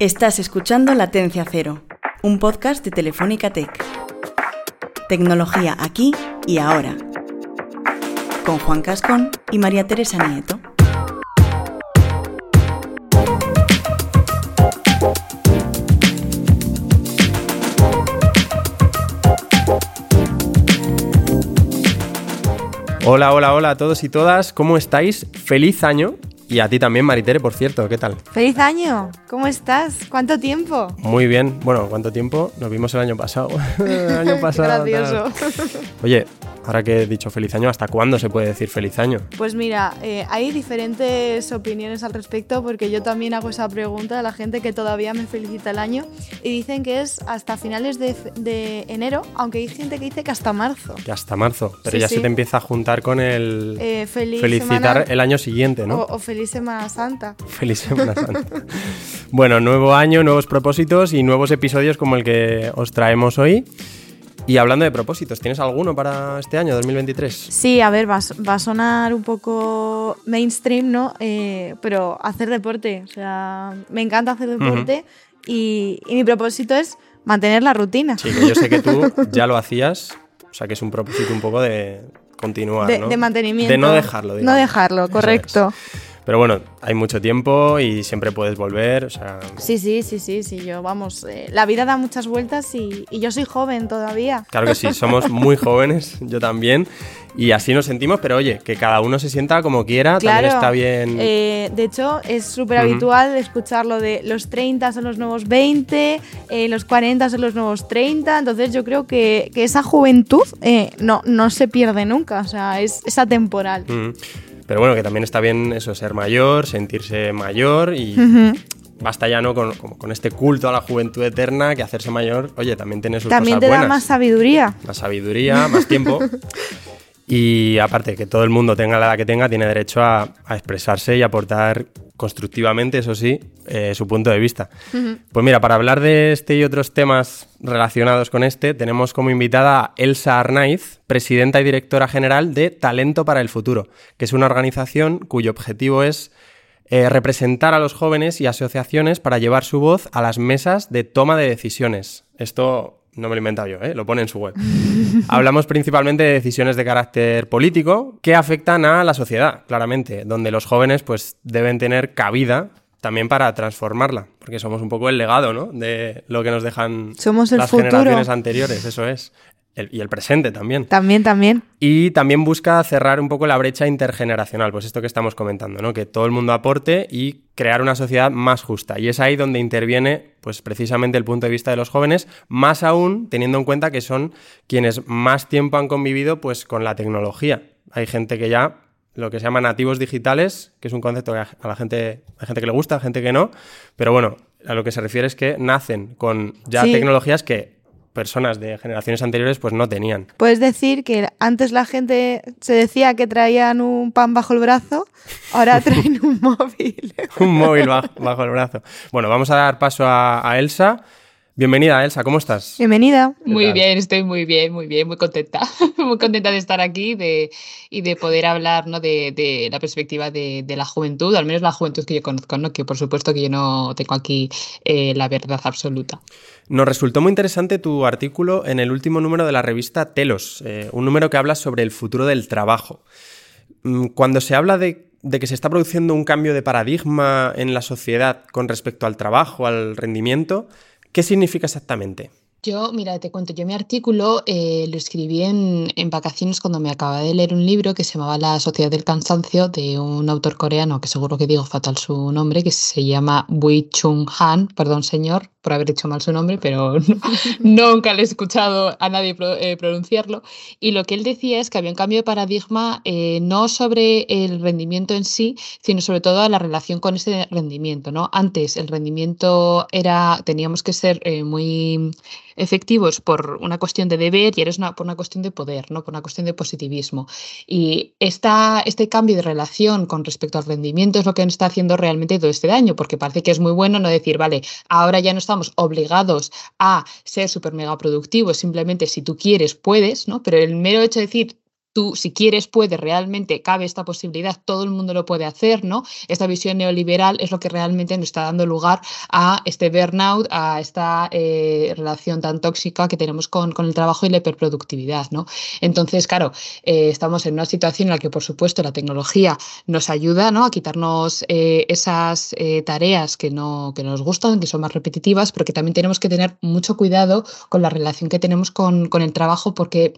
Estás escuchando Latencia Cero, un podcast de Telefónica Tech. Tecnología aquí y ahora. Con Juan Cascón y María Teresa Nieto. Hola, hola, hola a todos y todas, ¿cómo estáis? Feliz año. Y a ti también, Maritere, por cierto, ¿qué tal? ¡Feliz año! ¿Cómo estás? ¿Cuánto tiempo? Muy bien. Bueno, ¿cuánto tiempo? Nos vimos el año pasado. el año pasado. Gracioso. Oye, ahora que he dicho feliz año, ¿hasta cuándo se puede decir feliz año? Pues mira, eh, hay diferentes opiniones al respecto porque yo también hago esa pregunta a la gente que todavía me felicita el año y dicen que es hasta finales de, de enero, aunque hay gente que dice que hasta marzo. Que hasta marzo, pero Sí, ya sí. se te empieza a juntar con el Eh, feliz felicitar semana- el año siguiente, ¿no? O, o feliz Semana Santa. Feliz Semana Santa. bueno, nuevo año, nuevos propósitos y nuevos episodios como el que os traemos hoy. Y hablando de propósitos, ¿tienes alguno para este año, 2023? Sí, a ver, va, va a sonar un poco mainstream, ¿no? Eh, pero hacer deporte, o sea, me encanta hacer deporte y, y mi propósito es mantener la rutina. Sí, que yo sé que tú ya lo hacías, o sea que es un propósito un poco de continuar, de, ¿no? de mantenimiento. De no dejarlo, No digamos. dejarlo, Eso correcto. Pero bueno, hay mucho tiempo y siempre puedes volver, o sea... Sí, sí, sí, sí, sí, yo, vamos, eh, la vida da muchas vueltas y, y yo soy joven todavía. Claro que sí, somos muy jóvenes, yo también, y así nos sentimos, pero oye, que cada uno se sienta como quiera, Claro, también está bien... eh, de hecho, es súper habitual escucharlo de los 30 son los nuevos 20, eh, los 40 son los nuevos 30. Entonces, yo creo que, que esa juventud eh, no, no se pierde nunca, o sea, es, es atemporal. Mm. Pero bueno, que también está bien eso, ser mayor, sentirse mayor y basta ya no con, con este culto a la juventud eterna que hacerse mayor, oye, también tiene sus También cosas te da más sabiduría. más sabiduría, más tiempo. Y aparte, que todo el mundo tenga la edad que tenga, tiene derecho a, a expresarse y aportar constructivamente, eso sí, eh, su punto de vista. Pues mira, para hablar de este y otros temas relacionados con este, tenemos como invitada a Elsa Arnaiz, presidenta y directora general de Talento para el Futuro, que es una organización cuyo objetivo es eh, representar a los jóvenes y asociaciones para llevar su voz a las mesas de toma de decisiones. Esto no me lo he inventado yo, ¿eh? lo pone en su web. Hablamos principalmente de decisiones de carácter político que afectan a la sociedad, claramente, donde los jóvenes pues, deben tener cabida también para transformarla, porque somos un poco el legado ¿no? de lo que nos dejan Somos el las futuro. generaciones anteriores, eso es. El- y el presente también. También, también. Y también busca cerrar un poco la brecha intergeneracional, pues esto que estamos comentando, ¿no? Que todo el mundo aporte y crear una sociedad más justa. Y es ahí donde interviene, pues precisamente el punto de vista de los jóvenes, más aún teniendo en cuenta que son quienes más tiempo han convivido, pues con la tecnología. Hay gente que ya lo que se llama nativos digitales, que es un concepto que a a la gente, gente que le gusta, gente que no, pero bueno, a lo que se refiere es que nacen con ya Sí. tecnologías que personas de generaciones anteriores pues no tenían. Puedes decir que antes la gente se decía que traían un pan bajo el brazo, ahora traen un móvil. un móvil bajo, bajo el brazo. Bueno, vamos a dar paso a, a Elsa. Bienvenida, Elsa, ¿cómo estás? Bienvenida. Muy tal? bien, estoy muy bien, muy bien, muy contenta. muy contenta de estar aquí de, y de poder hablar ¿no? de, de la perspectiva de, de la juventud, al menos la juventud que yo conozco, ¿no? que por supuesto que yo no tengo aquí eh, la verdad absoluta. Nos resultó muy interesante tu artículo en el último número de la revista Telos, eh, un número que habla sobre el futuro del trabajo. Mm, Cuando se habla de, que se está produciendo un cambio de paradigma en la sociedad con respecto al trabajo, al rendimiento, ¿qué significa exactamente? Yo, mira, te cuento, yo mi artículo eh, lo escribí en, vacaciones cuando me acababa de leer un libro que se llamaba La Sociedad del Cansancio de un autor coreano, que seguro que digo fatal su nombre, que se llama Bui Chung Han, perdón señor, por haber dicho mal su nombre, pero nunca le he escuchado a nadie eh, pronunciarlo. Y lo que él decía es que había un cambio de paradigma eh, no sobre el rendimiento en sí, sino sobre todo la relación con ese rendimiento. ¿no? Antes el rendimiento era, teníamos que ser eh, muy efectivos por una cuestión de deber y eres una, por una cuestión de poder, ¿no? por una cuestión de positivismo. Y esta, este cambio de relación con respecto al rendimiento es lo que nos está haciendo realmente todo este daño, porque parece que es muy bueno no decir, vale, ahora ya no estamos obligados a ser súper mega productivos, simplemente si tú quieres, puedes, ¿no? Pero el mero hecho de decir, tú, si quieres, puedes, realmente cabe esta posibilidad, todo el mundo lo puede hacer, ¿no? Esta visión neoliberal es lo que realmente nos está dando lugar a este burnout, a esta eh, relación tan tóxica que tenemos con, con, el trabajo y la hiperproductividad, ¿no? Entonces, claro, eh, estamos en una situación en la que, por supuesto, la tecnología nos ayuda, ¿no? A quitarnos eh, esas tareas que no que nos gustan, que son más repetitivas, pero que también tenemos que tener mucho cuidado con la relación que tenemos con, con el trabajo, porque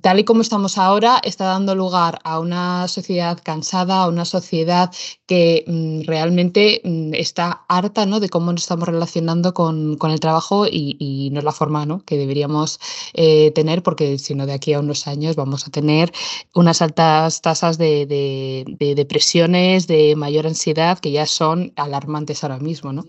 tal y como estamos ahora, está dando lugar a una sociedad cansada, a una sociedad que mm, realmente mm, está harta ¿no? de cómo nos estamos relacionando con, el trabajo y, no es la forma ¿no? que deberíamos eh, tener, porque si no, de aquí a unos años vamos a tener unas altas tasas de, depresiones, de mayor ansiedad, que ya son alarmantes ahora mismo. ¿no?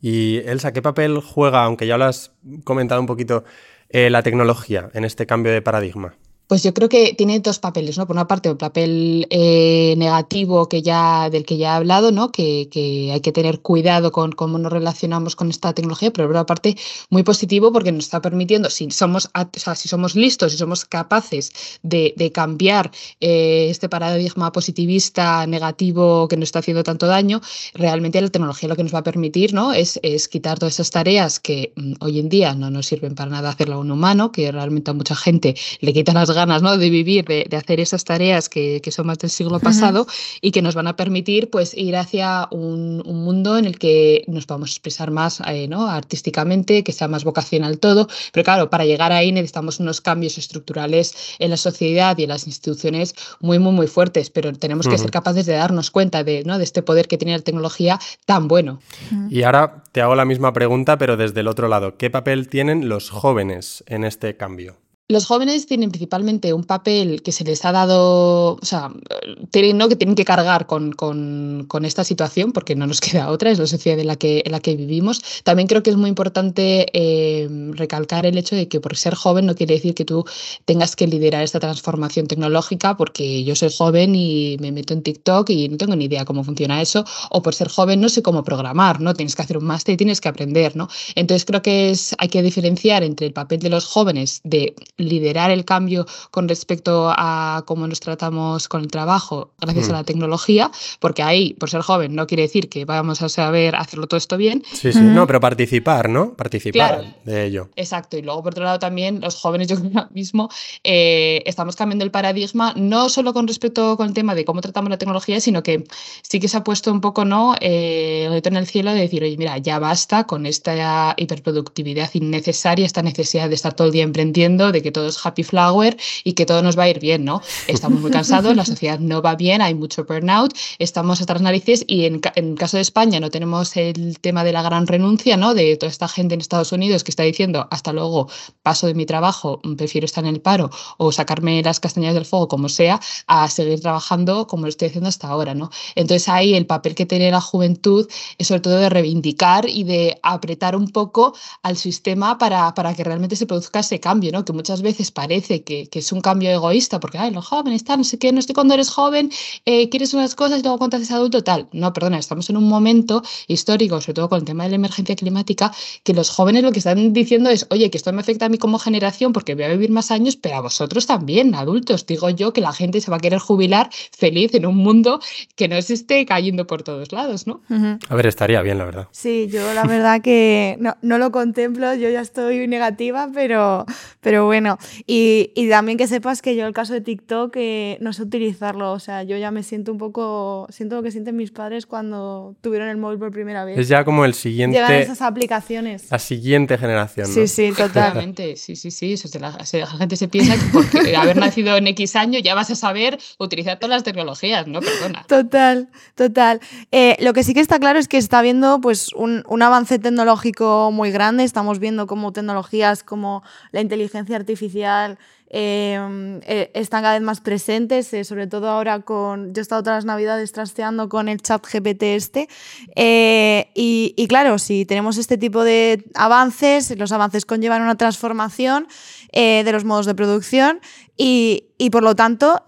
Y Elsa, ¿qué papel juega, aunque ya lo has comentado un poquito, eh, la tecnología en este cambio de paradigma? Pues yo creo que tiene dos papeles, ¿no? Por una parte, el papel eh, negativo que ya, del que ya he hablado, ¿no? Que, hay que tener cuidado con cómo nos relacionamos con esta tecnología, pero por otra parte, muy positivo porque nos está permitiendo, si somos, si somos listos, si somos capaces de, cambiar eh, este paradigma positivista negativo que nos está haciendo tanto daño, realmente la tecnología lo que nos va a permitir, ¿no? Es, es quitar todas esas tareas que mm, hoy en día no nos sirven para nada hacerlo a un humano, que realmente a mucha gente le quitan las ganas ¿no? de vivir, de, de hacer esas tareas que, que, son más del siglo pasado y que nos van a permitir pues, ir hacia un, un mundo en el que nos podamos expresar más eh, ¿no? artísticamente, que sea más vocacional todo. Pero claro, para llegar ahí necesitamos unos cambios estructurales en la sociedad y en las instituciones muy, muy, muy fuertes, pero tenemos que ser capaces de darnos cuenta de, ¿no? de este poder que tiene la tecnología tan bueno. Y ahora te hago la misma pregunta, pero desde el otro lado. ¿Qué papel tienen los jóvenes en este cambio? Los jóvenes tienen principalmente un papel que se les ha dado, o sea, tienen, ¿no? que tienen que cargar con, con, esta situación, porque no nos queda otra, es la sociedad en la que, en la que vivimos. También creo que es muy importante eh, recalcar el hecho de que por ser joven no quiere decir que tú tengas que liderar esta transformación tecnológica, porque yo soy joven y me meto en TikTok y no tengo ni idea cómo funciona eso, o por ser joven no sé cómo programar, ¿no? Tienes que hacer un máster y tienes que aprender, ¿no? Entonces creo que es, hay que diferenciar entre el papel de los jóvenes de liderar el cambio con respecto a cómo nos tratamos con el trabajo gracias a mm. la tecnología, porque ahí, por ser joven, no quiere decir que vamos a saber hacerlo todo esto bien. Sí, sí, no, pero participar, ¿no? Participar de ello. Exacto, y luego por otro lado también los jóvenes, yo creo mismo, eh, estamos cambiando el paradigma, no solo con respecto con el tema de cómo tratamos la tecnología, sino que sí que se ha puesto un poco, ¿no? Eh, en el cielo de decir, oye, mira, ya basta con esta hiperproductividad innecesaria, esta necesidad de estar todo el día emprendiendo, de que todo es happy flower y que todo nos va a ir bien, ¿no? Estamos muy cansados, la sociedad no va bien, hay mucho burnout, estamos hasta las narices y en, en caso de España no tenemos el tema de la gran renuncia, ¿no? De toda esta gente en Estados Unidos que está diciendo, hasta luego, paso de mi trabajo, prefiero estar en el paro o sacarme las castañas del fuego, como sea, a seguir trabajando como lo estoy haciendo hasta ahora, ¿no? Entonces ahí el papel que tiene la juventud es sobre todo de reivindicar y de apretar un poco al sistema para, para que realmente se produzca ese cambio, ¿no? Que muchas veces parece que, es un cambio egoísta, porque Ay, los jóvenes están, no sé qué, no sé cuando eres joven, eh, quieres unas cosas y luego cuando te adulto, tal. No, perdona, estamos en un momento histórico, sobre todo con el tema de la emergencia climática, que los jóvenes lo que están diciendo es, oye, que esto me afecta a mí como generación porque voy a vivir más años, pero a vosotros también, adultos. Digo yo que la gente se va a querer jubilar feliz en un mundo que no se esté cayendo por todos lados, ¿no? A ver, estaría bien, la verdad. Sí, yo la verdad que no, no lo contemplo, yo ya estoy negativa, pero, pero bueno bueno, y, y, también que sepas que yo el caso de TikTok eh, no sé utilizarlo, o sea, yo ya me siento un poco, siento lo que sienten mis padres cuando tuvieron el móvil por primera vez. Es ya como el siguiente... Llegan esas aplicaciones. La siguiente generación. Sí, sí, totalmente. Sí, sí, sí. la, gente se piensa que porque haber nacido en X año ya vas a saber utilizar todas las tecnologías, ¿no? Perdona. Total, total. Eh, lo que sí que está claro es que está habiendo pues, un, un avance tecnológico muy grande. Estamos viendo cómo tecnologías como la inteligencia artificial Em, eh, están cada vez más presentes, eh, sobre todo ahora con, yo he estado todas las navidades trasteando con el chat GPT este, eh, y, claro, si tenemos este tipo de avances, los avances conllevan una transformación de los modos de producción y, por lo tanto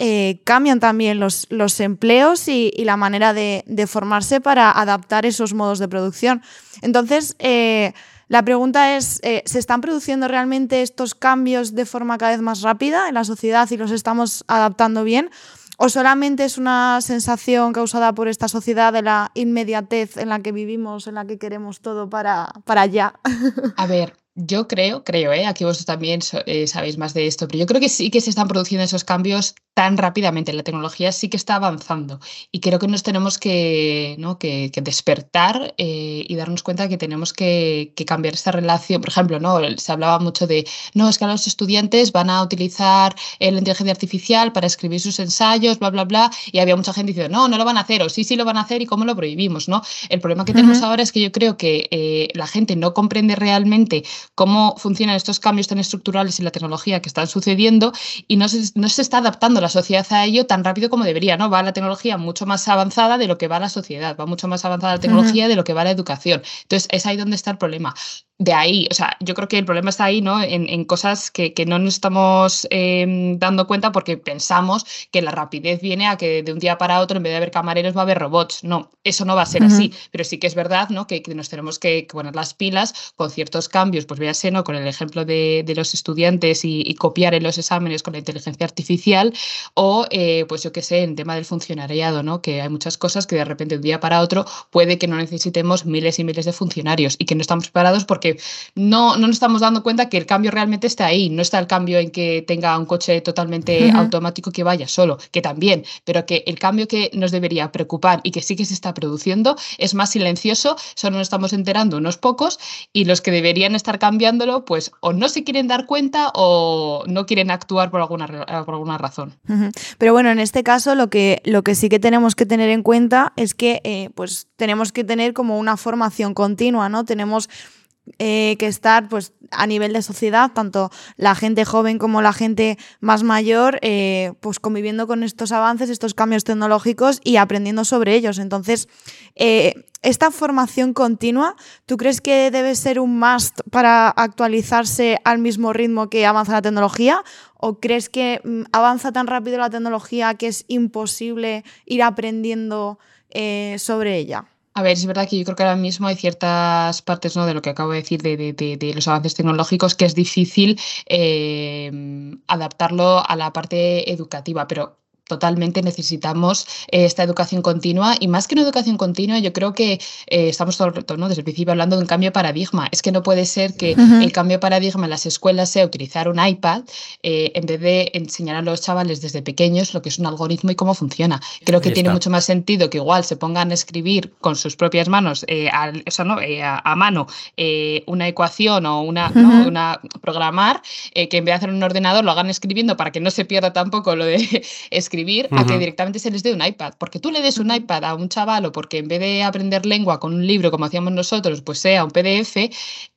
cambian también los, empleos y, la manera de, formarse para adaptar esos modos de producción. Entonces, la pregunta es, eh, ¿se están produciendo realmente estos cambios de forma cada vez más rápida en la sociedad y los estamos adaptando bien? ¿O solamente es una sensación causada por esta sociedad de la inmediatez en la que vivimos, en la que queremos todo para, para allá? A ver, yo creo, creo, ¿eh? aquí vosotros también eh, sabéis más de esto, pero yo creo que sí que se están produciendo esos cambios tan rápidamente. La tecnología sí que está avanzando y creo que nos tenemos que, ¿no? que, despertar eh, y darnos cuenta que tenemos que, cambiar esta relación. Por ejemplo, ¿no? se hablaba mucho de, no, es que los estudiantes van a utilizar la inteligencia artificial para escribir sus ensayos, bla, bla, bla, y había mucha gente diciendo, no, no lo van a hacer, o sí, sí lo van a hacer y cómo lo prohibimos. ¿no? El problema que tenemos ahora es que yo creo que la gente no comprende realmente cómo funcionan estos cambios tan estructurales en la tecnología que están sucediendo y no se, no se está adaptando la sociedad a ello tan rápido como debería, ¿no? Va la tecnología mucho más avanzada de lo que va la sociedad, va mucho más avanzada la tecnología de lo que va la educación. Entonces, es ahí donde está el problema de ahí, o sea, yo creo que el problema está ahí, ¿no? En, cosas que, no nos estamos em, dando cuenta porque pensamos que la rapidez viene a que de un día para otro, en vez de haber camareros, va a haber robots. No, eso no va a ser así. Pero sí que es verdad, ¿no? Que, nos tenemos que, poner las pilas con ciertos cambios, pues véase, ¿no? Con el ejemplo de, los estudiantes y, copiar en los exámenes con la inteligencia artificial, o, eh, pues yo qué sé, en tema del funcionariado, ¿no? Que hay muchas cosas que de repente de un día para otro puede que no necesitemos miles y miles de funcionarios y que no estamos preparados porque no, no nos estamos dando cuenta que el cambio realmente está ahí. No está el cambio en que tenga un coche totalmente automático que vaya solo, que también, pero que el cambio que nos debería preocupar y que sí que se está produciendo es más silencioso, solo nos estamos enterando unos pocos y los que deberían estar cambiándolo, pues o no se quieren dar cuenta o no quieren actuar por alguna, por alguna razón. Pero bueno, en este caso lo que, lo que sí que tenemos que tener en cuenta es que eh, pues tenemos que tener como una formación continua, ¿no? Tenemos eh, que estar pues, a nivel de sociedad, tanto la gente joven como la gente más mayor, eh, pues conviviendo con estos avances, estos cambios tecnológicos y aprendiendo sobre ellos. Entonces, eh, esta formación continua, ¿tú crees que debe ser un must para actualizarse al mismo ritmo que avanza la tecnología? ¿O crees que mm, avanza tan rápido la tecnología que es imposible ir aprendiendo sobre ella? A ver, es verdad que yo creo que ahora mismo hay ciertas partes ¿no? de lo que acabo de decir de, los avances tecnológicos que es difícil eh, adaptarlo a la parte educativa, pero totalmente necesitamos eh, esta educación continua y más que una educación continua, yo creo que eh, estamos todo el rato, ¿no? desde el principio hablando de un cambio de paradigma. Es que no puede ser que el cambio de paradigma en las escuelas sea utilizar un iPad eh, en vez de enseñar a los chavales desde pequeños lo que es un algoritmo y cómo funciona. Creo que tiene mucho más sentido que igual se pongan a escribir con sus propias manos, a, ¿no? a, mano, una ecuación o una, una programar, que en vez de hacer un ordenador lo hagan escribiendo para que no se pierda tampoco lo de escribir a que directamente se les dé un iPad. Porque tú le des un iPad a un chaval o porque en vez de aprender lengua con un libro como hacíamos nosotros, pues sea un PDF,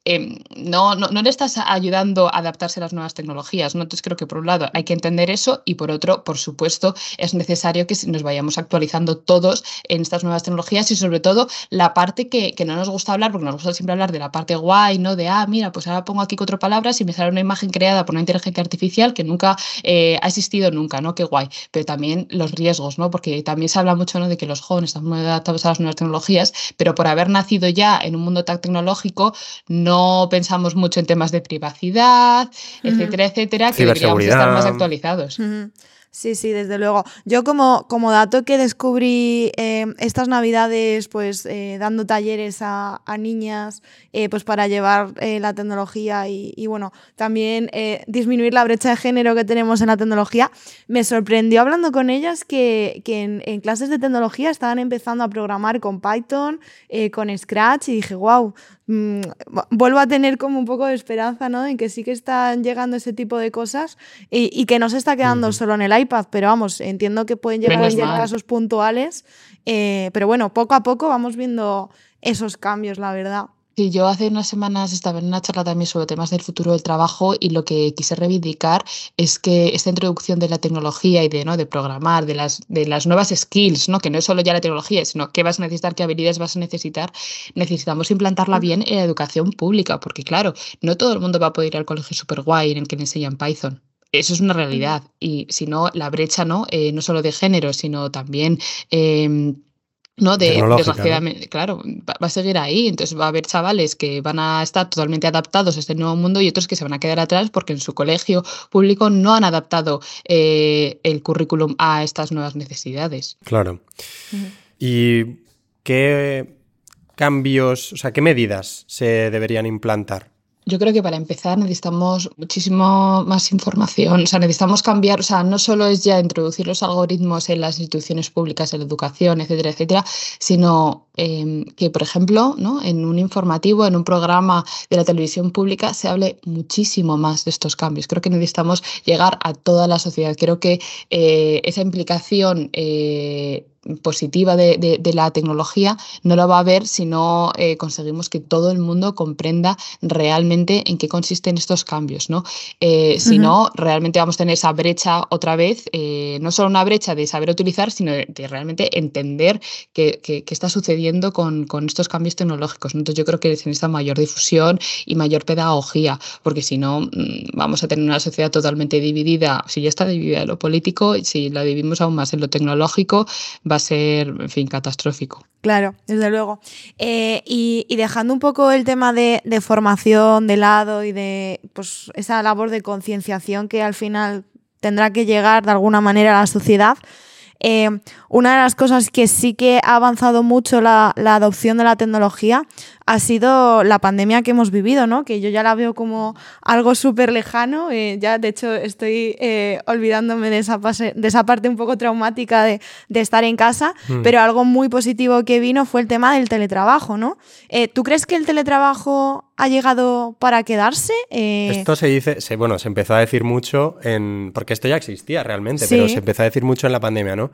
Em, no, no, no, le estás ayudando a adaptarse a las nuevas tecnologías. ¿no? Entonces creo que por un lado hay que entender eso y por otro, por supuesto, es necesario que nos vayamos actualizando todos en estas nuevas tecnologías y sobre todo la parte que, que no nos gusta hablar, porque nos gusta siempre hablar de la parte guay, ¿no? De, ah, mira, pues ahora pongo aquí cuatro palabras y me sale una imagen creada por una inteligencia artificial que nunca eh, ha existido nunca, ¿no? Qué guay. Pero también los riesgos, ¿no? Porque también se habla mucho, ¿no? De que los jóvenes están muy adaptados a las nuevas tecnologías, pero por haber nacido ya en un mundo tan tecnológico, no no pensamos mucho en temas de privacidad, etcétera, etcétera, que deberíamos estar más actualizados. Sí, sí, desde luego. Yo como, como dato que descubrí eh, estas navidades, pues eh, dando talleres a, niñas, eh, pues para llevar la tecnología y, bueno, también disminuir la brecha de género que tenemos en la tecnología, me sorprendió hablando con ellas que, en, en, clases de tecnología estaban empezando a programar con Python, con Scratch y dije, wow, Mm, vuelvo a tener como un poco de esperanza, ¿no? En que sí que están llegando ese tipo de cosas y, que no se está quedando solo en el iPad, pero vamos, entiendo que pueden llegar a casos puntuales, eh, pero bueno, poco a poco vamos viendo esos cambios, la verdad. Sí, yo hace unas semanas estaba en una charla también sobre temas del futuro del trabajo y lo que quise reivindicar es que esta introducción de la tecnología y de, ¿no? de programar, de las, de las nuevas skills, ¿no? que no es solo ya la tecnología, sino qué vas a necesitar, qué habilidades vas a necesitar, necesitamos implantarla bien en la educación pública, porque claro, no todo el mundo va a poder ir al colegio super guay en el que le enseñan Python. Eso es una realidad. Y si no, la brecha, ¿no? Eh, no solo de género, sino también em, ¿no? De, desgraciadamente, claro, va, a seguir ahí. Entonces va a haber chavales que van a estar totalmente adaptados a este nuevo mundo y otros que se van a quedar atrás porque en su colegio público no han adaptado eh, el currículum a estas nuevas necesidades. Claro. ¿Y qué cambios, o sea, qué medidas se deberían implantar? Yo creo que para empezar necesitamos muchísimo más información, o sea, necesitamos cambiar, o sea, no solo es ya introducir los algoritmos en las instituciones públicas, en la educación, etcétera, etcétera, sino em, que, por ejemplo, ¿no? en un informativo, en un programa de la televisión pública, se hable muchísimo más de estos cambios. Creo que necesitamos llegar a toda la sociedad. Creo que eh, esa implicación eh, positiva de, la tecnología no la va a haber si no eh, conseguimos que todo el mundo comprenda realmente en qué consisten estos cambios. ¿no? Eh, si no, realmente vamos a tener esa brecha otra vez, eh, no solo una brecha de saber utilizar, sino de, realmente entender qué, está sucediendo con, estos cambios tecnológicos. Entonces yo creo que se necesita mayor difusión y mayor pedagogía, porque si no, mm, vamos a tener una sociedad totalmente dividida, si ya está dividida en lo político, si la dividimos aún más en lo tecnológico, va ser, en fin, catastrófico. Claro, desde luego. Eh, y, dejando un poco el tema de, formación de lado y de pues, esa labor de concienciación que al final tendrá que llegar de alguna manera a la sociedad, eh, una de las cosas que sí que ha avanzado mucho la, la, adopción de la tecnología ha sido la pandemia que hemos vivido, ¿no? Que yo ya la veo como algo súper lejano. Eh, ya, de hecho, estoy eh, olvidándome de esa, de esa parte un poco traumática de, estar en casa, mm. pero algo muy positivo que vino fue el tema del teletrabajo, ¿no? Eh, ¿Tú crees que el teletrabajo ha llegado para quedarse? Esto se dice, se, bueno, se empezó a decir mucho en. porque esto ya existía realmente, pero se empezó a decir mucho en la pandemia, ¿no?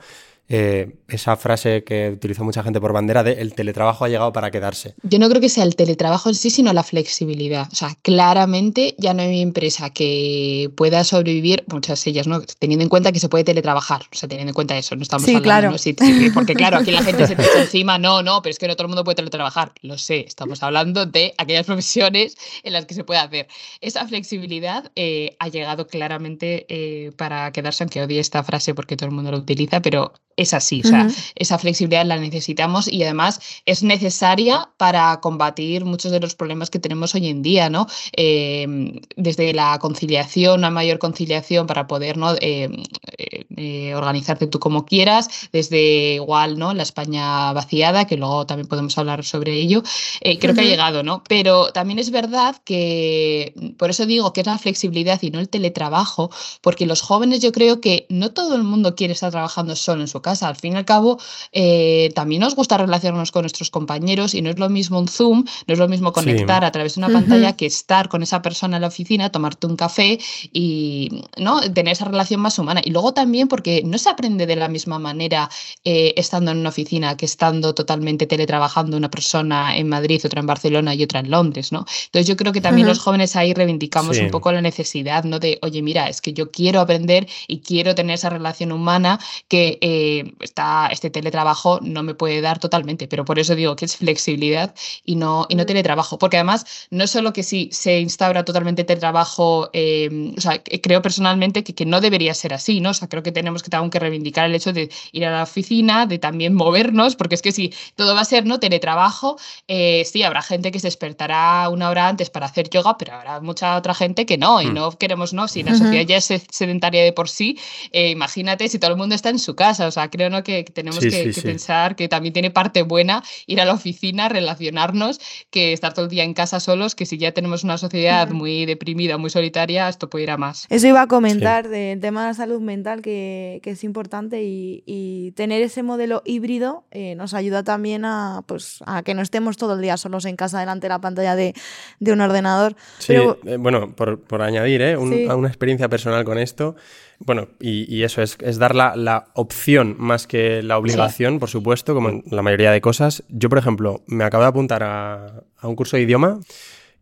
Eh, esa frase que utilizó mucha gente por bandera de el teletrabajo ha llegado para quedarse. Yo no creo que sea el teletrabajo en sí, sino la flexibilidad. O sea, claramente ya no hay empresa que pueda sobrevivir, muchas ellas, ¿no? Teniendo en cuenta que se puede teletrabajar. O sea, teniendo en cuenta eso, no estamos hablando, claro. ¿no? Sí, porque claro, aquí la gente se te echa encima, no, no, pero es que no todo el mundo puede teletrabajar. Lo sé, estamos hablando de aquellas profesiones en las que se puede hacer. Esa flexibilidad eh, ha llegado claramente eh, para quedarse, aunque odie esta frase porque todo el mundo lo utiliza, pero es así, o sea, esa flexibilidad la necesitamos y además es necesaria para combatir muchos de los problemas que tenemos hoy en día, ¿no? Em, desde la conciliación, una mayor conciliación para poder ¿no? Em, eh, eh, organizarte tú como quieras, desde igual, ¿no? La España vaciada, que luego también podemos hablar sobre ello, eh, creo que ha llegado, ¿no? Pero también es verdad que, por eso digo que es la flexibilidad y no el teletrabajo, porque los jóvenes yo creo que no todo el mundo quiere estar trabajando solo en su casa. Al fin y al cabo, eh, también nos gusta relacionarnos con nuestros compañeros y no es lo mismo un Zoom, no es lo mismo conectar a través de una pantalla que estar con esa persona en la oficina, tomarte un café y ¿no? tener esa relación más humana. Y luego también porque no se aprende de la misma manera eh, estando en una oficina que estando totalmente teletrabajando una persona en Madrid, otra en Barcelona y otra en Londres. ¿no? Entonces yo creo que también los jóvenes ahí reivindicamos un poco la necesidad ¿no? de, oye, mira, es que yo quiero aprender y quiero tener esa relación humana que... Eh, eh, está, este teletrabajo no me puede dar totalmente, pero por eso digo que es flexibilidad y no, y no teletrabajo, porque además no es solo que si se instaura totalmente teletrabajo, eh, o sea, creo personalmente que, que, no debería ser así, ¿no? O sea, creo que tenemos que, que reivindicar el hecho de ir a la oficina, de también movernos, porque es que si todo va a ser, ¿no? Teletrabajo, eh, sí, habrá gente que se despertará una hora antes para hacer yoga, pero habrá mucha otra gente que no, y mm. no queremos, ¿no? Si la sociedad ya es sedentaria de por sí, eh, imagínate si todo el mundo está en su casa, o sea, creo ¿no? que, tenemos que, pensar que también tiene parte buena ir a la oficina, relacionarnos, que estar todo el día en casa solos, que si ya tenemos una sociedad muy deprimida, muy solitaria, esto puede ir a más. Eso iba a comentar del tema de la salud mental, que, es importante y, tener ese modelo híbrido eh, nos ayuda también a, pues, a que no estemos todo el día solos en casa delante de la pantalla de, un ordenador. Sí, eh, bueno, por, añadir ¿eh? una experiencia personal con esto, bueno, y, eso es, dar la, opción más que la obligación, por supuesto, como en la mayoría de cosas. Yo, por ejemplo, me acabo de apuntar a, a un curso de idioma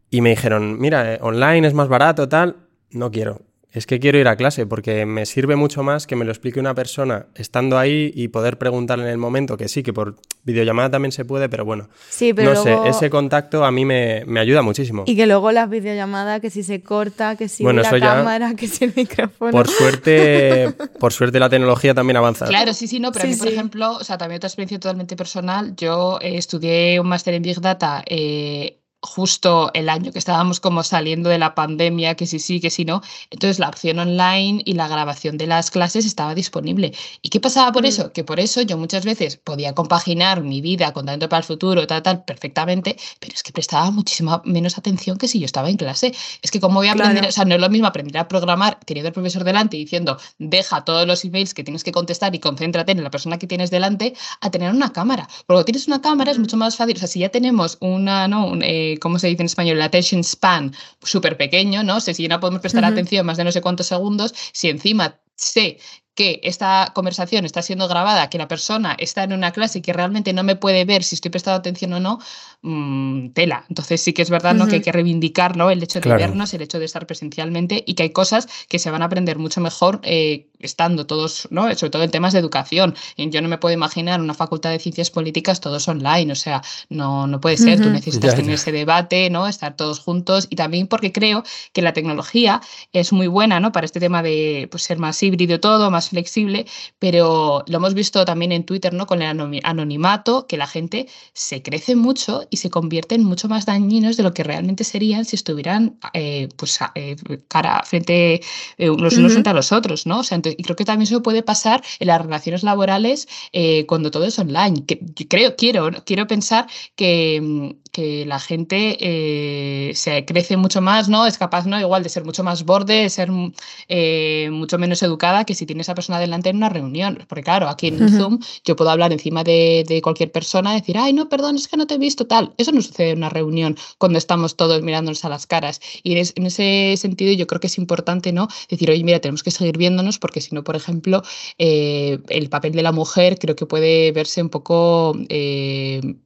y me dijeron, mira, online es más barato, tal. No quiero es que quiero ir a clase porque me sirve mucho más que me lo explique una persona estando ahí y poder preguntarle en el momento, que sí, que por videollamada también se puede, pero bueno, sí, pero no sé, ese contacto a mí me, ayuda muchísimo. Y que luego las videollamadas, que si se corta, que si la cámara, que si el micrófono. Por suerte, por suerte la tecnología también avanza. Claro, sí, sí, no, pero a mí, por ejemplo, o sea, también otra experiencia totalmente personal, yo eh, estudié un máster en Big Data eh, justo el año que estábamos como saliendo de la pandemia, que sí sí, que sí no. Entonces la opción online y la grabación de las clases estaba disponible. ¿Y qué pasaba por mm. eso? Que por eso yo muchas veces podía compaginar mi vida con tanto para el futuro, tal, tal, perfectamente, pero es que prestaba muchísima menos atención que si yo estaba en clase. Es que como voy a aprender, o sea, no es lo mismo aprender a programar teniendo el profesor delante y diciendo, deja todos los emails que tienes que contestar y concéntrate en la persona que tienes delante, a tener una cámara. Porque tienes una cámara es mucho más fácil. O sea, si ya tenemos una, ¿no? Un, eh, ¿cómo se dice en español? El attention span súper pequeño, ¿no? sé si no podemos prestar atención más de no sé cuántos segundos, si encima sé que esta conversación está siendo grabada, que la persona está en una clase y que realmente no me puede ver si estoy prestando atención o no, mmm, tela. Entonces sí que es verdad ¿no? que hay que reivindicar el hecho de vernos, el hecho de estar presencialmente y que hay cosas que se van a aprender mucho mejor eh, estando todos, ¿no? sobre todo en temas de educación. Yo no me puedo imaginar una facultad de ciencias políticas todos online, o sea, no, no puede ser, tú necesitas tener ese debate, ¿no? estar todos juntos y también porque creo que la tecnología es muy buena ¿no? para este tema de pues, ser más híbrido todo, más flexible, pero lo hemos visto también en Twitter, ¿no? Con el anonimato, que la gente se crece mucho y se convierten mucho más dañinos de lo que realmente serían si estuvieran eh, pues eh, cara frente eh, los unos frente a los otros, ¿no? O sea, y creo que también eso puede pasar en las relaciones laborales cuando todo es online. Que, creo, quiero, quiero pensar que, mm, que la gente eh, se crece mucho más, ¿no? Es capaz, ¿no? Igual de ser mucho más borde, de ser eh, mucho menos educada que si tiene esa persona delante en una reunión. Porque claro, aquí en Zoom yo puedo hablar encima de, de, cualquier persona, decir, ay, no, perdón, es que no te he visto tal. Eso no sucede en una reunión cuando estamos todos mirándonos a las caras. Y en ese sentido yo creo que es importante, ¿no? Decir, oye, mira, tenemos que seguir viéndonos porque si no, por ejemplo, eh, el papel de la mujer creo que puede verse un poco,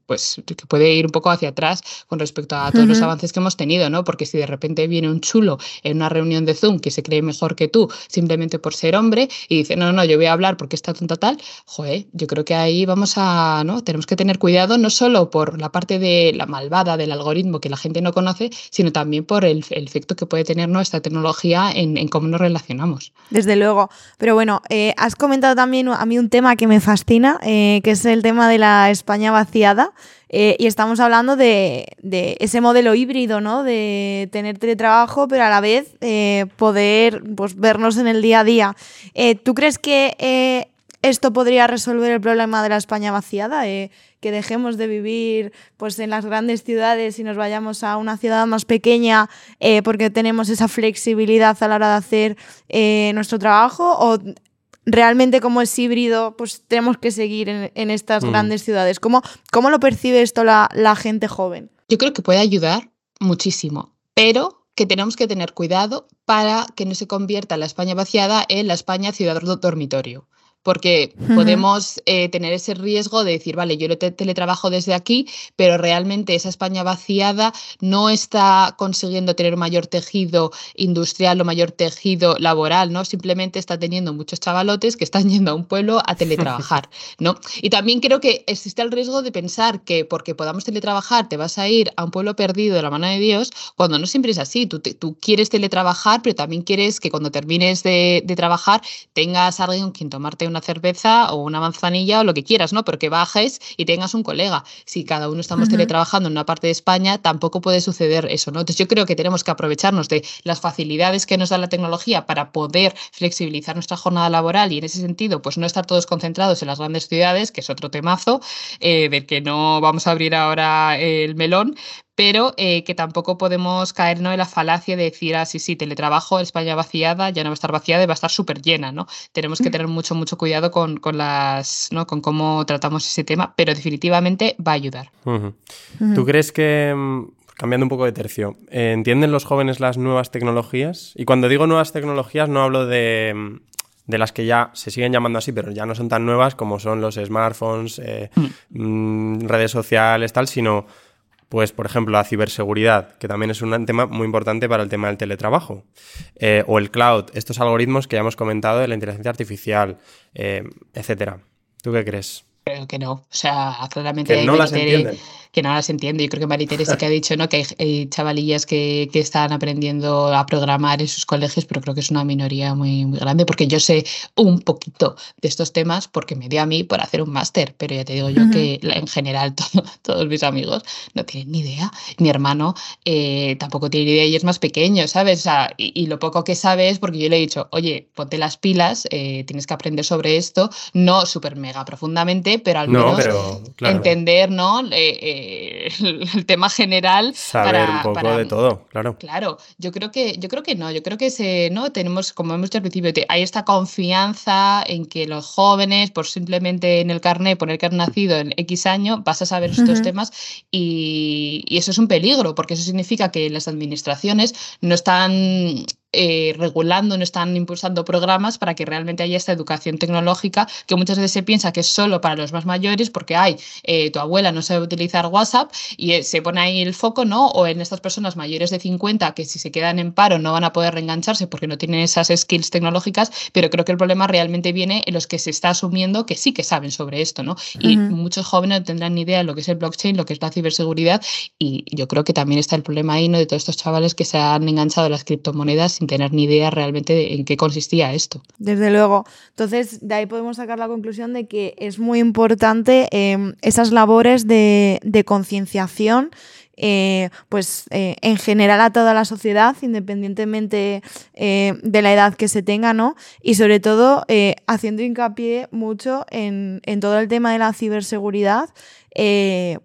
pues, que puede ir un poco hacia atrás con respecto a todos los avances que hemos tenido, ¿no? Porque si de repente viene un chulo en una reunión de Zoom que se cree mejor que tú simplemente por ser hombre y dice, no, no, yo voy a hablar porque está tonta tal, joder, yo creo que ahí vamos a, ¿no? Tenemos que tener cuidado no solo por la parte de la malvada del algoritmo que la gente no conoce, sino también por el, efecto que puede tener nuestra tecnología en, cómo nos relacionamos. Desde luego. Pero bueno, eh, has comentado también a mí un tema que me fascina, eh, que es el tema de la España vaciada. Eh, y estamos hablando de, ese modelo híbrido, ¿no? De tener teletrabajo, pero a la vez eh, poder pues, vernos en el día a día. Eh, ¿Tú crees que esto podría resolver el problema de la España vaciada? que dejemos de vivir pues, en las grandes ciudades y nos vayamos a una ciudad más pequeña porque tenemos esa flexibilidad a la hora de hacer nuestro trabajo? ¿O realmente como es híbrido, pues tenemos que seguir en, estas mm. grandes ciudades. ¿Cómo, ¿Cómo, lo percibe esto la, gente joven? Yo creo que puede ayudar muchísimo, pero que tenemos que tener cuidado para que no se convierta la España vaciada en la España ciudad dormitorio porque podemos eh, tener ese riesgo de decir, vale, yo teletrabajo desde aquí, pero realmente esa España vaciada no está consiguiendo tener mayor tejido industrial o mayor tejido laboral, ¿no? Simplemente está teniendo muchos chavalotes que están yendo a un pueblo a teletrabajar, ¿no? Y también creo que existe el riesgo de pensar que porque podamos teletrabajar te vas a ir a un pueblo perdido de la mano de Dios, cuando no siempre es así. Tú, tú quieres teletrabajar, pero también quieres que cuando termines de, de trabajar tengas a alguien con quien tomarte una cerveza o una manzanilla o lo que quieras, ¿no? Pero que bajes y tengas un colega. Si cada uno estamos teletrabajando en una parte de España, tampoco puede suceder eso, ¿no? Entonces yo creo que tenemos que aprovecharnos de las facilidades que nos da la tecnología para poder flexibilizar nuestra jornada laboral y en ese sentido, pues no estar todos concentrados en las grandes ciudades, que es otro temazo, eh, del que no vamos a abrir ahora el melón, pero eh, que tampoco podemos caer ¿no? en la falacia de decir, ah, sí, sí, teletrabajo, España vaciada, ya no va a estar vaciada y va a estar súper llena, ¿no? Tenemos que tener mucho, mucho cuidado con, con, las, ¿no? con cómo tratamos ese tema, pero definitivamente va a ayudar. ¿Tú crees que, mm, cambiando un poco de tercio, eh, ¿entienden los jóvenes las nuevas tecnologías? Y cuando digo nuevas tecnologías no hablo de, mm, de las que ya se siguen llamando así, pero ya no son tan nuevas como son los smartphones, eh, mm. redes sociales, tal, sino pues, por ejemplo, la ciberseguridad, que también es un tema muy importante para el tema del teletrabajo. Eh, o el cloud, estos algoritmos que ya hemos comentado de la inteligencia artificial, eh, etcétera. ¿Tú qué crees? Creo que no. O sea, claramente. Que no las entienden que no las entiendo. Yo creo que María Teresa que ha dicho ¿no? que hay, chavalillas que, que, están aprendiendo a programar en sus colegios, pero creo que es una minoría muy, muy grande, porque yo sé un poquito de estos temas porque me dio a mí por hacer un máster, pero ya te digo yo que en general todos mis amigos no tienen ni idea. Mi hermano eh, tampoco tiene ni idea y es más pequeño, ¿sabes? O sea, y, lo poco que sabe es porque yo le he dicho, oye, ponte las pilas, eh, tienes que aprender sobre esto, no súper mega profundamente, pero al menos entender, ¿no? Eh, el, tema general. Saber un poco de todo, claro. Claro, yo creo que, yo creo que no, yo creo que se, ¿no? tenemos, como hemos dicho al principio, hay esta confianza en que los jóvenes, por simplemente en el carnet poner que han nacido en X año, vas a saber estos temas y, y eso es un peligro, porque eso significa que las administraciones no están eh, regulando, no están impulsando programas para que realmente haya esta educación tecnológica que muchas veces se piensa que es solo para los más mayores porque hay, eh, tu abuela no sabe utilizar WhatsApp y eh, se pone ahí el foco, ¿no? O en estas personas mayores de 50 que si se quedan en paro no van a poder reengancharse porque no tienen esas skills tecnológicas, pero creo que el problema realmente viene en los que se está asumiendo que sí que saben sobre esto, ¿no? Y muchos jóvenes no tendrán ni idea de lo que es el blockchain, lo que es la ciberseguridad y yo creo que también está el problema ahí, ¿no? De todos estos chavales que se han enganchado a las criptomonedas sin tener ni idea realmente en qué consistía esto. Desde luego. Entonces, de ahí podemos sacar la conclusión de que es muy importante em, esas labores de, concienciación. Eh, pues eh, en general a toda la sociedad, independientemente eh, de la edad que se tenga, ¿no? Y sobre todo haciendo hincapié mucho en, todo el tema de la ciberseguridad,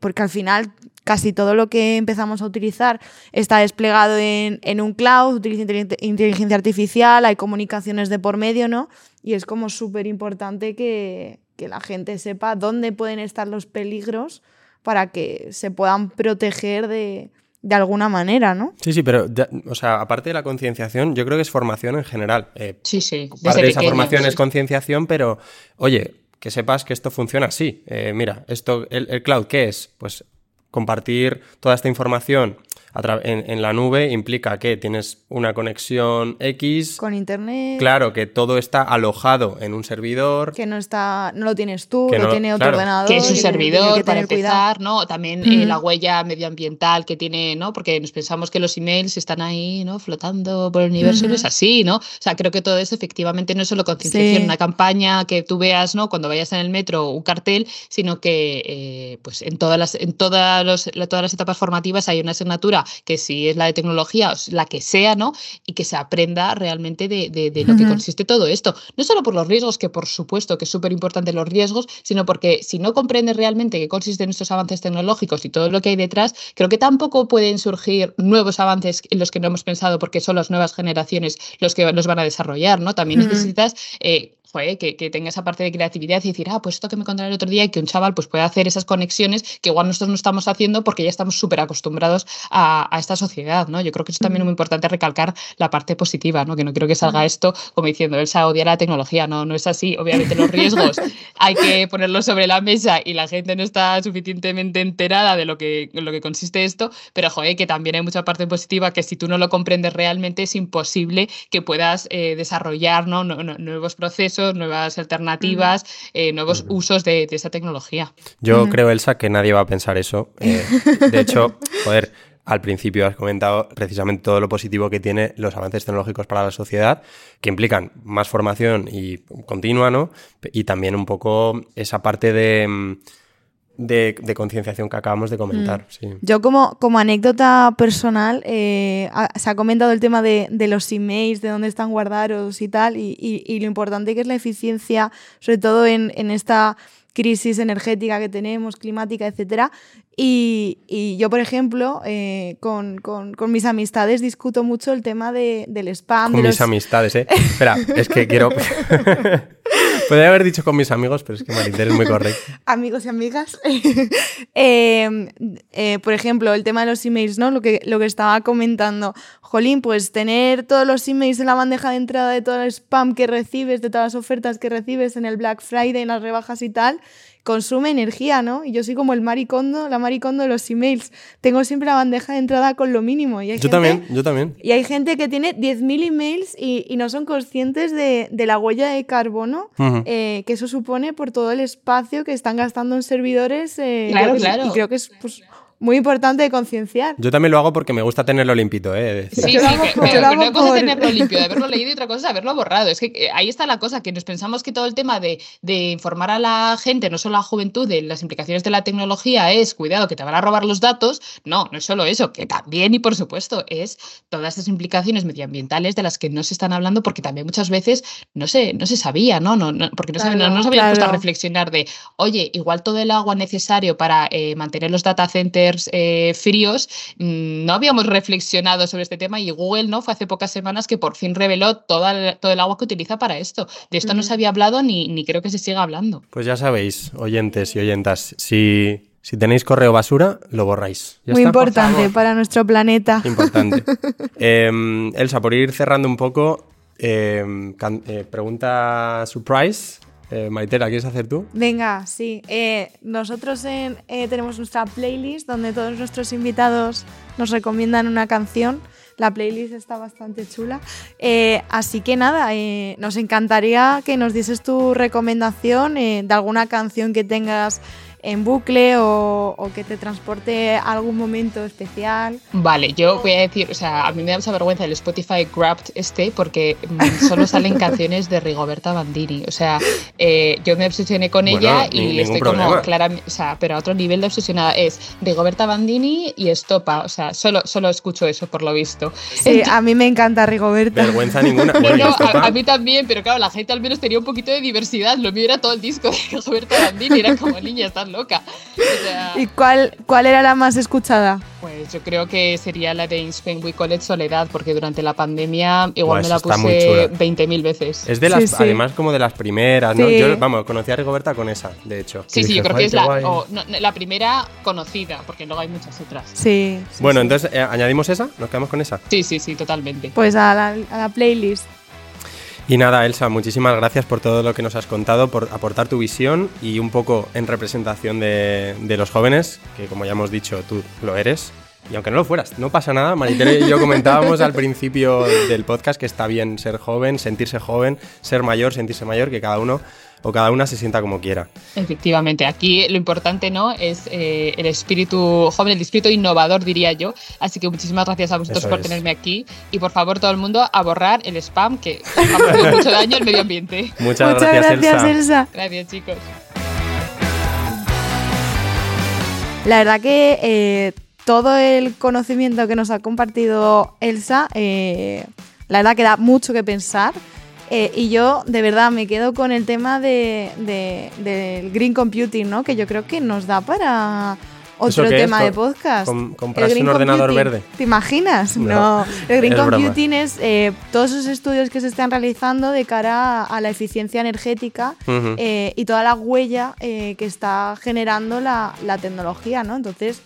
porque al final casi todo lo que empezamos a utilizar está desplegado en, un cloud, utiliza inteligencia artificial, hay comunicaciones de por medio, ¿no? Y es como súper importante que, la gente sepa dónde pueden estar los peligros para que se puedan proteger de, alguna manera, ¿no? Sí, sí, pero, o sea, aparte de la concienciación, yo creo que es formación en general. Eh, sí, sí. Parte de esa formación es concienciación, pero, oye, que sepas que esto funciona así. Eh, mira, esto, el, el, cloud, ¿qué es? Pues compartir toda esta información en, la nube implica que tienes una conexión X. Con internet. Claro, que todo está alojado en un servidor. Que no está, no lo tienes tú, que lo tiene otro ordenador. Que es un servidor para empezar, ¿no? También eh, la huella medioambiental que tiene, ¿no? Porque nos pensamos que los emails están ahí, ¿no? Flotando por el universo y no es así, ¿no? O sea, creo que todo eso efectivamente no es solo concienciación, una campaña que tú veas, ¿no? Cuando vayas en el metro un cartel, sino que eh, pues en todas las, en todas, los, todas las etapas formativas hay una asignatura que si es la de tecnología, la que sea, ¿no? Y que se aprenda realmente de, lo que consiste todo esto. No solo por los riesgos, que por supuesto que es súper importante los riesgos, sino porque si no comprendes realmente qué consisten estos avances tecnológicos y todo lo que hay detrás, creo que tampoco pueden surgir nuevos avances en los que no hemos pensado porque son las nuevas generaciones los que los van a desarrollar, ¿no? También necesitas eh, joder, que, que, tenga esa parte de creatividad y decir, ah, pues esto que me contaron el otro día y que un chaval pues puede hacer esas conexiones que igual nosotros no estamos haciendo porque ya estamos súper acostumbrados a, a, esta sociedad, ¿no? Yo creo que es también muy importante recalcar la parte positiva, ¿no? Que no quiero que salga esto como diciendo, Elsa odia la tecnología, no, no es así. Obviamente los riesgos hay que ponerlos sobre la mesa y la gente no está suficientemente enterada de lo que, lo que consiste esto, pero joder, que también hay mucha parte positiva que si tú no lo comprendes realmente es imposible que puedas eh, desarrollar ¿no? nuevos procesos, nuevas alternativas, eh, nuevos usos de, de, esa tecnología. Yo creo, Elsa, que nadie va a pensar eso. Eh, de hecho, joder, al principio has comentado precisamente todo lo positivo que tiene los avances tecnológicos para la sociedad, que implican más formación y continua, ¿no? Y también un poco esa parte de de, concienciación que acabamos de comentar. Mm. Yo como, como anécdota personal, eh, se ha comentado el tema de, los emails, de dónde están guardados y tal, y, lo importante que es la eficiencia, sobre todo en, en esta crisis energética que tenemos, climática, etcétera. Y, yo, por ejemplo, eh, con, mis amistades discuto mucho el tema del spam. Con mis amistades, ¿eh? Espera, es que quiero... Podría haber dicho con mis amigos, pero es que Maritere es muy correcto. Amigos y amigas. Em, eh, por ejemplo, el tema de los emails, ¿no? Lo que, lo que estaba comentando. Jolín, pues tener todos los emails en la bandeja de entrada de todo el spam que recibes, de todas las ofertas que recibes en el Black Friday, en las rebajas y tal, consume energía, ¿no? Y yo soy como el maricondo, la maricondo de los emails. Tengo siempre la bandeja de entrada con lo mínimo. Y yo también, yo también. Y hay gente que tiene 10.000 emails y, y, no son conscientes de, de la huella de carbono eh, que eso supone por todo el espacio que están gastando en servidores. Eh, claro, claro. Y creo que es pues, muy importante de concienciar. Yo también lo hago porque me gusta tenerlo limpito, ¿eh? Sí, sí, pero, una cosa es tenerlo limpio, de haberlo leído y otra cosa es haberlo borrado. Es que eh, ahí está la cosa, que nos pensamos que todo el tema de, de, informar a la gente, no solo a la juventud, de las implicaciones de la tecnología es, cuidado, que te van a robar los datos. No, no es solo eso, que también y por supuesto es todas estas implicaciones medioambientales de las que no se están hablando porque también muchas veces no se, no se sabía, ¿no? no, no porque no, se, no, nos habían puesto a reflexionar de, oye, igual todo el agua necesario para eh, mantener los data centers eh, fríos, mm, no habíamos reflexionado sobre este tema y Google no fue hace pocas semanas que por fin reveló toda el, todo el agua que utiliza para esto. De esto no se había hablado ni, ni creo que se siga hablando. Pues ya sabéis, oyentes y oyentas, si si tenéis correo basura, lo borráis. Muy importante para nuestro planeta. Importante. Em, Elsa, por ir cerrando un poco, em, eh, pregunta surprise. Eh, Maitera, ¿quieres hacer tú? Venga, sí. Eh, nosotros eh, tenemos nuestra playlist donde todos nuestros invitados nos recomiendan una canción. La playlist está bastante chula. así que nada, nos encantaría que nos dieses tu recomendación de alguna canción que tengas en bucle o, que te transporte a algún momento especial. Vale, yo voy a decir, o sea, a mí me da mucha vergüenza el Spotify Grabbed este porque mm, solo salen canciones de Rigoberta Bandini. O sea, eh, yo me obsesioné con ella y estoy como claramente, o sea, pero a otro nivel de obsesionada es Rigoberta Bandini y Estopa. O sea, solo, solo escucho eso por lo visto. Sí, a mí me encanta Rigoberta. Vergüenza ninguna. a, mí también, pero claro, la gente al menos tenía un poquito de diversidad. Lo mío era todo el disco de Rigoberta Bandini, era como niña, estás loca. ¿Y cuál, cuál era la más escuchada? Pues yo creo que sería la de In Spain We Call It Soledad, porque durante la pandemia igual me la puse 20.000 veces. Es de las, además como de las primeras, ¿no? Yo, vamos, conocí a Rigoberta con esa, de hecho. Sí, sí, yo creo que es la, la primera conocida, porque luego hay muchas otras. Sí. bueno, entonces, eh, ¿añadimos esa? ¿Nos quedamos con esa? Sí, sí, sí, totalmente. Pues a la, a la playlist. Y nada, Elsa, muchísimas gracias por todo lo que nos has contado, por aportar tu visión y un poco en representación de, los jóvenes, que como ya hemos dicho, tú lo eres. Y aunque no lo fueras, no pasa nada. Maritere y yo comentábamos al principio del podcast que está bien ser joven, sentirse joven, ser mayor, sentirse mayor, que cada uno o cada una se sienta como quiera. Efectivamente, aquí lo importante no es eh, el espíritu joven, el espíritu innovador, diría yo. Así que muchísimas gracias a vosotros por tenerme aquí y por favor todo el mundo a borrar el spam que ha mucho daño al medio ambiente. Muchas, gracias, Elsa. Gracias, chicos. La verdad que eh, todo el conocimiento que nos ha compartido Elsa, eh, la verdad que da mucho que pensar. Eh, y yo de verdad me quedo con el tema de, del green computing, ¿no? que yo creo que nos da para otro es? tema de podcast. com- comprarse un ordenador computing. verde. ¿Te imaginas? No, No. El green es broma. computing es eh, todos esos estudios que se están realizando de cara a la eficiencia energética eh, y toda la huella que está generando la, la tecnología, ¿no? Entonces,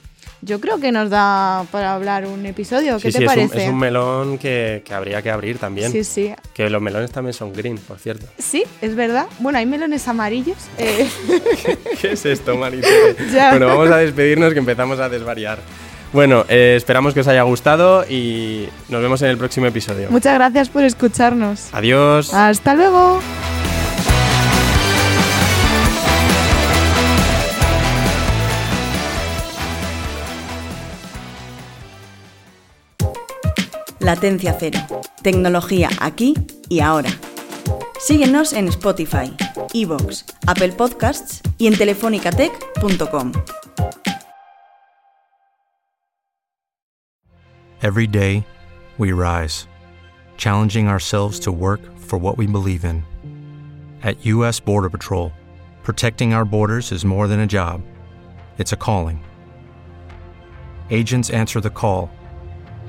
yo creo que nos da para hablar un episodio. ¿Qué sí, te sí, es un, parece? es un melón que, que habría que abrir también. sí, sí. Que los melones también son green, por cierto. Sí, es verdad. Bueno, hay melones amarillos. eh, ¿Qué es esto, Maritere? Ya. Bueno, vamos a despedirnos que empezamos a desvariar. Bueno, eh, esperamos que os haya gustado y nos vemos en el próximo episodio. muchas gracias por escucharnos. Adiós. Hasta luego. Latencia Cero. Tecnología aquí y ahora. Síguenos en Spotify, Evox, Apple Podcasts y en telefonicatech.com. Every day, we rise, challenging ourselves to work for what we believe in. At U.S. Border Patrol, protecting our borders is more than a job, it's a calling. Agents answer the call,